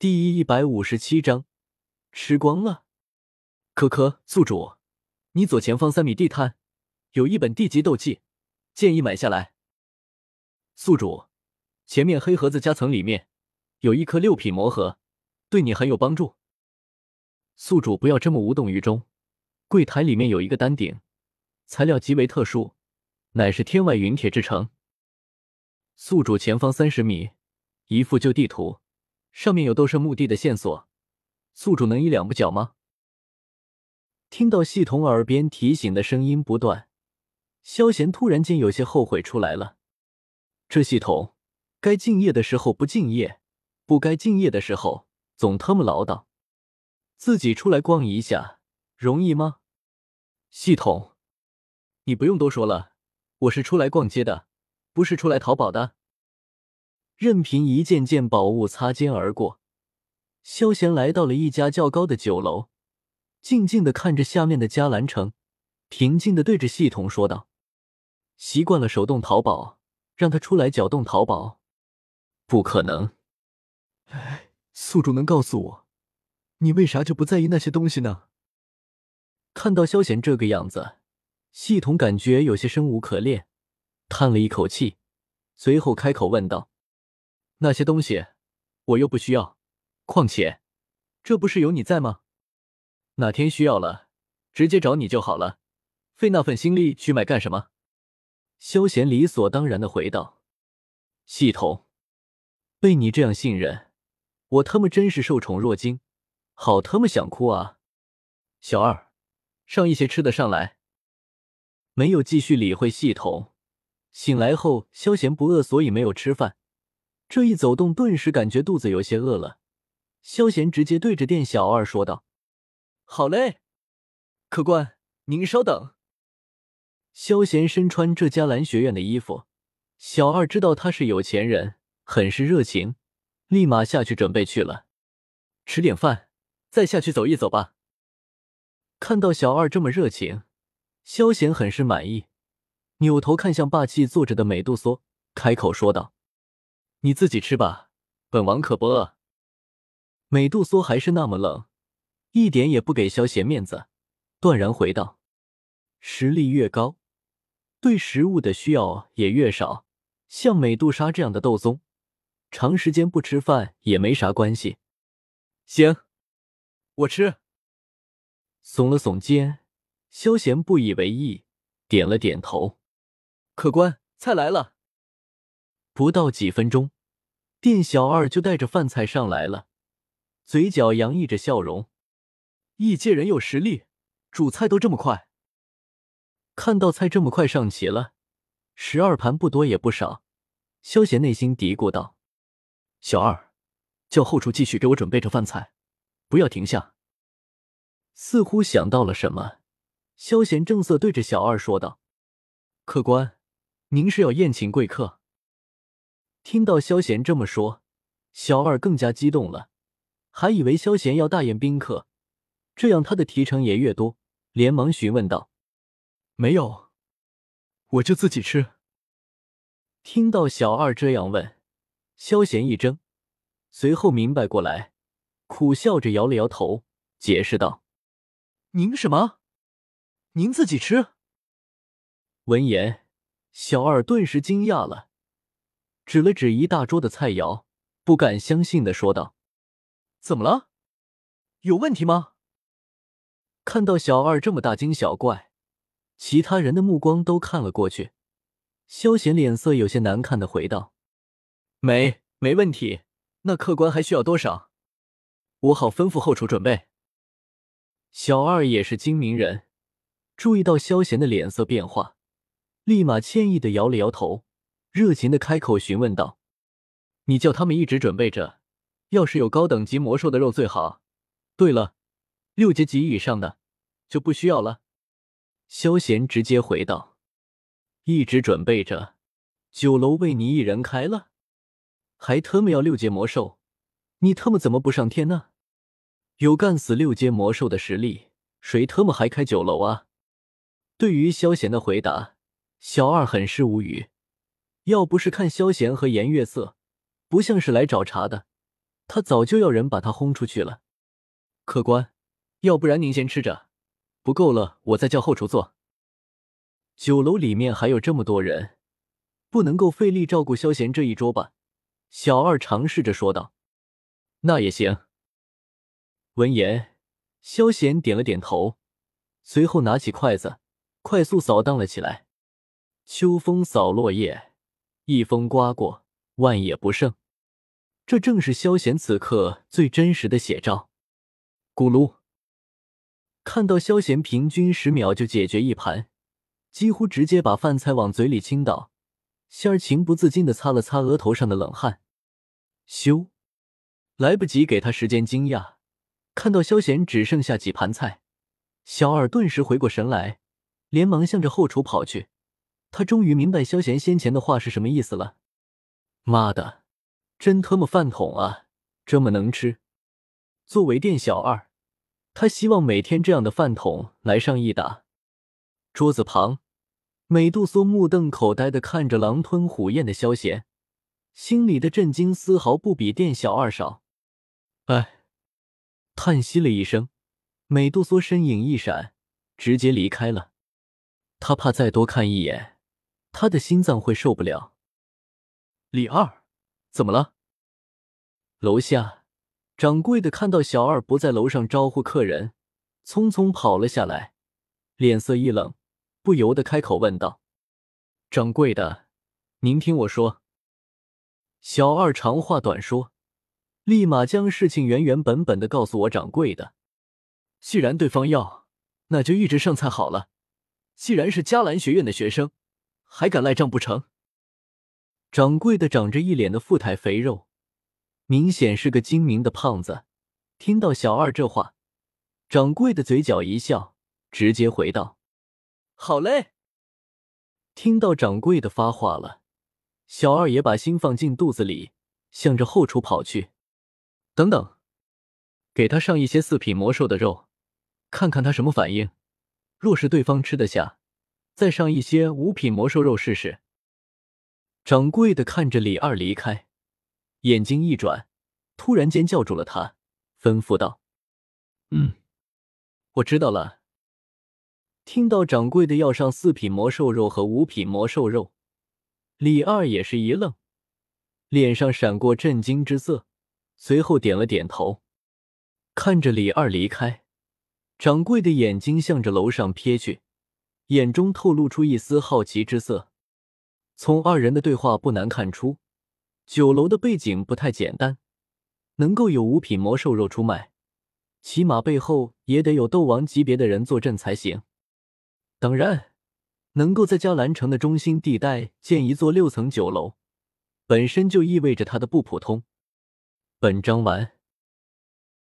第一百五十七章，吃光了。可可，宿主，你左前方三米地摊有一本地级斗技，建议买下来。宿主，前面黑盒子夹层里面有一颗六品魔核，对你很有帮助。宿主不要这么无动于衷。柜台里面有一个丹鼎，材料极为特殊，乃是天外陨铁制成。宿主前方三十米，一幅旧地图。上面有斗圣墓地的线索，宿主能一两不缴吗？听到系统耳边提醒的声音不断，萧贤突然间有些后悔出来了。这系统该敬业的时候不敬业，不该敬业的时候总他妈唠叨。自己出来逛一下容易吗？系统，你不用多说了，我是出来逛街的，不是出来淘宝的。任凭一件件宝物擦肩而过，萧贤来到了一家较高的酒楼，静静的看着下面的迦兰城，平静的对着系统说道：“习惯了手动淘宝，让他出来搅动淘宝，不可能。”哎，宿主能告诉我，你为啥就不在意那些东西呢？看到萧贤这个样子，系统感觉有些生无可恋，叹了一口气，随后开口问道。那些东西我又不需要，况且这不是有你在吗？哪天需要了，直接找你就好了，费那份心力去买干什么？萧贤理所当然的回道：“系统，被你这样信任，我他妈真是受宠若惊，好他妈想哭啊！”小二，上一些吃的上来。没有继续理会系统。醒来后，萧贤不饿，所以没有吃饭。这一走动，顿时感觉肚子有些饿了。萧贤直接对着店小二说道：“好嘞，客官，您稍等。”萧贤身穿这家蓝学院的衣服，小二知道他是有钱人，很是热情，立马下去准备去了。吃点饭，再下去走一走吧。看到小二这么热情，萧贤很是满意，扭头看向霸气坐着的美杜莎，开口说道。你自己吃吧，本王可不饿。美杜莎还是那么冷，一点也不给萧贤面子，断然回道：“实力越高，对食物的需要也越少。像美杜莎这样的斗宗，长时间不吃饭也没啥关系。”行，我吃。耸了耸肩，萧贤不以为意，点了点头。客官，菜来了。不到几分钟，店小二就带着饭菜上来了，嘴角洋溢着笑容。异界人有实力，煮菜都这么快。看到菜这么快上齐了，十二盘不多也不少。萧贤内心嘀咕道：“小二，叫后厨继续给我准备着饭菜，不要停下。”似乎想到了什么，萧贤正色对着小二说道：“客官，您是要宴请贵客？”听到萧贤这么说，小二更加激动了，还以为萧贤要大宴宾客，这样他的提成也越多，连忙询问道：“没有，我就自己吃。”听到小二这样问，萧贤一怔，随后明白过来，苦笑着摇了摇头，解释道：“您什么？您自己吃？”闻言，小二顿时惊讶了。指了指一大桌的菜肴，不敢相信的说道：“怎么了？有问题吗？”看到小二这么大惊小怪，其他人的目光都看了过去。萧贤脸色有些难看的回道：“没，没问题。那客官还需要多少？我好吩咐后厨准备。”小二也是精明人，注意到萧贤的脸色变化，立马歉意的摇了摇头。热情的开口询问道：“你叫他们一直准备着，要是有高等级魔兽的肉最好。对了，六阶级以上的就不需要了。”萧贤直接回道：“一直准备着，酒楼为你一人开了，还特么要六阶魔兽？你特么怎么不上天呢？有干死六阶魔兽的实力，谁特么还开酒楼啊？”对于萧贤的回答，小二很是无语。要不是看萧贤和颜悦色不像是来找茬的，他早就要人把他轰出去了。客官，要不然您先吃着，不够了我再叫后厨做。酒楼里面还有这么多人，不能够费力照顾萧贤这一桌吧？小二尝试着说道。那也行。闻言，萧贤点了点头，随后拿起筷子，快速扫荡了起来。秋风扫落叶，一风刮过，万叶不剩。这正是萧贤此刻最真实的写照。咕噜，看到萧贤平均十秒就解决一盘。几乎直接把饭菜往嘴里倾倒，仙儿情不自禁的擦了擦额头上的冷汗。咻，来不及给他时间惊讶，看到萧贤只剩下几盘菜，小二顿时回过神来，连忙向着后厨跑去。他终于明白萧贤先前的话是什么意思了。妈的，真他妈饭桶啊，这么能吃！作为店小二，他希望每天这样的饭桶来上一打。桌子旁，美杜莎目瞪口呆的看着狼吞虎咽的萧贤，心里的震惊丝毫不比店小二少。哎，叹息了一声，美杜莎身影一闪，直接离开了。他怕再多看一眼，他的心脏会受不了。李二，怎么了？楼下，掌柜的看到小二不在楼上招呼客人，匆匆跑了下来，脸色一冷。不由得开口问道：“掌柜的，您听我说。”小二长话短说，立马将事情原原本本的告诉我掌柜的。既然对方要，那就一直上菜好了。既然是迦兰学院的学生，还敢赖账不成？掌柜的长着一脸的富态肥肉，明显是个精明的胖子。听到小二这话，掌柜的嘴角一笑，直接回道。好嘞！听到掌柜的发话了，小二也把心放进肚子里，向着后厨跑去。等等，给他上一些四品魔兽的肉，看看他什么反应。若是对方吃得下，再上一些五品魔兽肉试试。掌柜的看着李二离开，眼睛一转，突然间叫住了他，吩咐道：“嗯，我知道了。”听到掌柜的要上四品魔兽肉和五品魔兽肉，李二也是一愣，脸上闪过震惊之色，随后点了点头。看着李二离开，掌柜的眼睛向着楼上瞥去，眼中透露出一丝好奇之色。从二人的对话不难看出，酒楼的背景不太简单，能够有五品魔兽肉出卖，起码背后也得有斗王级别的人坐镇才行。当然，能够在迦兰城的中心地带建一座六层酒楼，本身就意味着它的不普通。本章完。